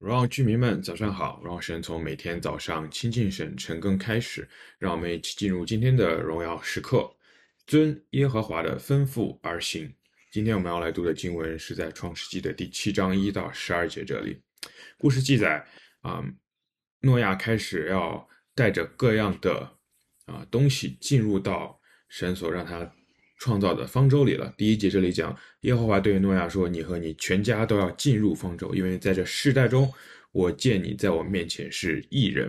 荣耀居民们，早上好！荣耀神从每天早上亲近神、晨更开始，让我们一起进入今天的荣耀时刻，遵耶和华的吩咐而行。今天我们要来读的经文是在创世纪的第七章一到十二节这里。故事记载啊，诺亚开始要带着各样的啊东西进入到神所让他创造的方舟里了。第一节这里讲，耶和华对诺亚说：“你和你全家都要进入方舟，因为在这世代中，我见你在我面前是异人。”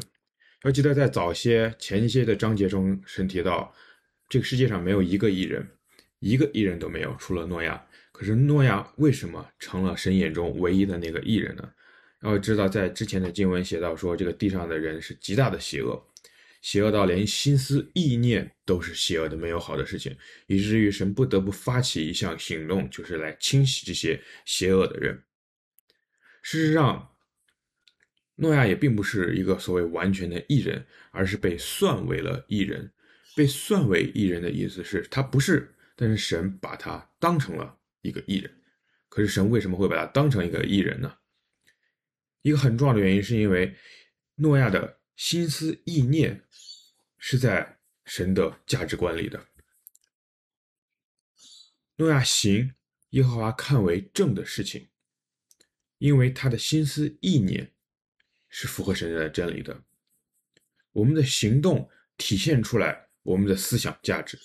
要记得，在早些前一些的章节中，神提到这个世界上没有一个异人，一个异人都没有，除了诺亚。可是诺亚为什么成了神眼中唯一的那个异人呢？要知道，在之前的经文写到说，这个地上的人是极大的邪恶。邪恶到连心思意念都是邪恶的，没有好的事情，以至于神不得不发起一项行动，就是来清洗这些邪恶的人。事实上，诺亚也并不是一个所谓完全的义人，而是被算为了义人。被算为义人的意思是他不是，但是神把他当成了一个义人。可是神为什么会把他当成一个义人呢？一个很重要的原因是因为诺亚的。心思意念是在神的价值观里的。诺亚行耶和华看为正的事情，因为他的心思意念是符合神的真理的。我们的行动体现出来我们的思想价值，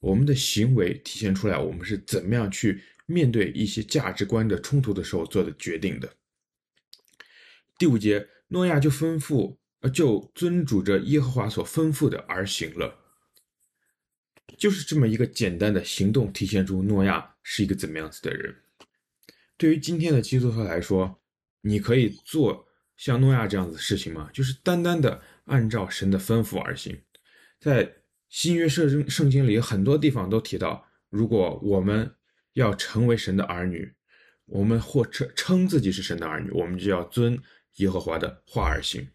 我们的行为体现出来我们是怎么样去面对一些价值观的冲突的时候做的决定的。第五节，诺亚就吩咐。就遵主着耶和华所吩咐的而行了，就是这么一个简单的行动，体现出诺亚是一个怎么样子的人。对于今天的基督徒来说，你可以做像诺亚这样子的事情吗？就是单单的按照神的吩咐而行。在新约圣经圣经里，很多地方都提到，如果我们要成为神的儿女，我们或称称自己是神的儿女，我们就要遵耶和华的话而行。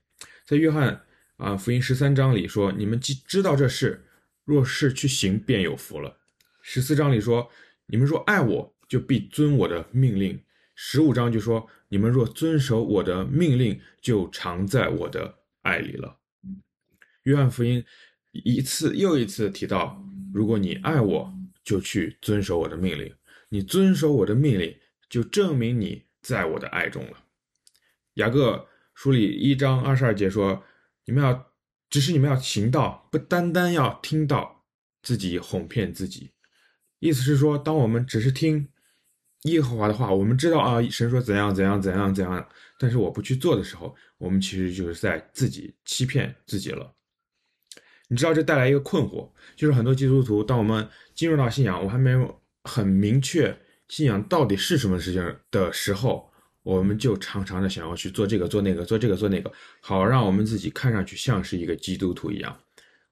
在约翰啊福音十三章里说：“你们既知道这事，若是去行，便有福了。”十四章里说：“你们若爱我，就必遵我的命令。”十五章就说：“你们若遵守我的命令，就常在我的爱里了。”约翰福音一次又一次提到：“如果你爱我，就去遵守我的命令。你遵守我的命令，就证明你在我的爱中了。”雅各。书里一章二十二节说：“你们要，只是你们要行道，不单单要听到，自己哄骗自己。”意思是说，当我们只是听耶和华的话，我们知道啊，神说怎样怎样怎样怎样，但是我不去做的时候，我们其实就是在自己欺骗自己了。你知道这带来一个困惑，就是很多基督徒，当我们进入到信仰，我还没有很明确信仰到底是什么事情的时候。我们就常常的想要去做这个做那个做这个做那个，好让我们自己看上去像是一个基督徒一样。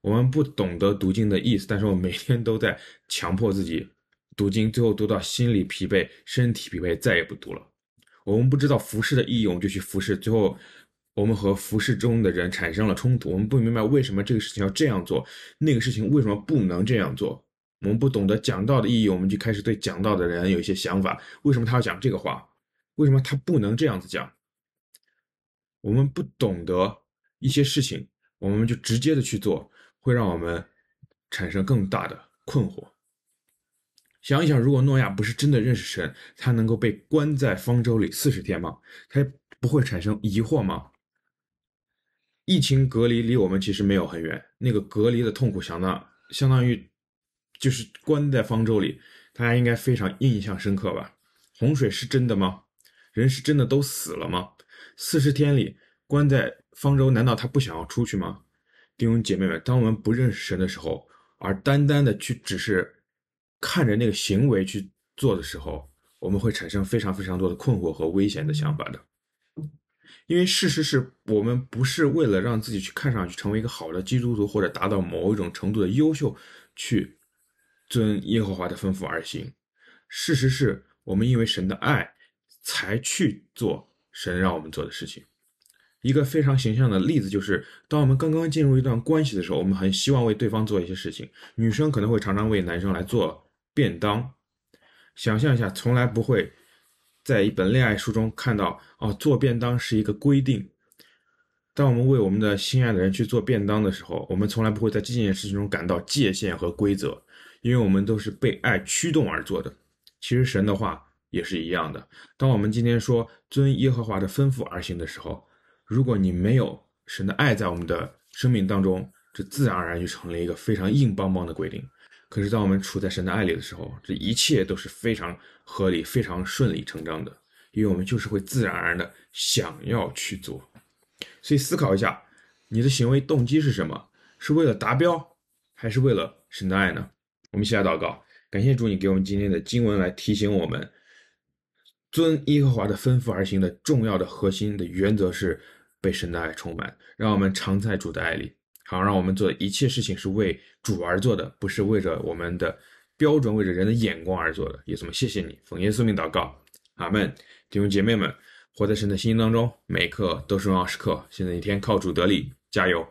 我们不懂得读经的意思，但是我每天都在强迫自己读经，最后读到心里疲惫，身体疲惫，再也不读了。我们不知道服侍的意义，我们就去服侍，最后我们和服侍中的人产生了冲突。我们不明白为什么这个事情要这样做，那个事情为什么不能这样做。我们不懂得讲道的意义，我们就开始对讲道的人有一些想法。为什么他要讲这个话？为什么他不能这样子讲？我们不懂得一些事情，我们就直接的去做，会让我们产生更大的困惑。想一想，如果诺亚不是真的认识神，他能够被关在方舟里四十天吗？他不会产生疑惑吗？疫情隔离离我们其实没有很远，那个隔离的痛苦相当相当于就是关在方舟里，大家应该非常印象深刻吧？洪水是真的吗？人是真的都死了吗？四十天里关在方舟，难道他不想要出去吗？弟兄姐妹们，当我们不认识神的时候，而单单的去只是看着那个行为去做的时候，我们会产生非常非常多的困惑和危险的想法的。因为事实是我们不是为了让自己去看上去成为一个好的基督徒，或者达到某一种程度的优秀，去遵耶和华的吩咐而行。事实是我们因为神的爱。才去做神让我们做的事情。一个非常形象的例子就是，当我们刚刚进入一段关系的时候，我们很希望为对方做一些事情。女生可能会常常为男生来做便当。想象一下，从来不会在一本恋爱书中看到，哦，做便当是一个规定。当我们为我们的心爱的人去做便当的时候，我们从来不会在这件事情中感到界限和规则，因为我们都是被爱驱动而做的。其实神的话也是一样的。当我们今天说遵耶和华的吩咐而行的时候，如果你没有神的爱在我们的生命当中，这自然而然就成了一个非常硬邦邦的规定。可是当我们处在神的爱里的时候，这一切都是非常合理、非常顺理成章的，因为我们就是会自然而然的想要去做。所以思考一下，你的行为动机是什么？是为了达标，还是为了神的爱呢？我们一起来祷告，感谢主，你给我们今天的经文来提醒我们，遵耶和华的吩咐而行的重要的核心的原则是被神的爱充满，让我们常在主的爱里。好，让我们做的一切事情是为主而做的，不是为着我们的标准，为着人的眼光而做的。耶稣们，谢谢你，奉耶稣名祷告，阿门。弟兄姐妹们，活在神的心当中，每一刻都是荣耀时刻。新的一天靠主得力，加油。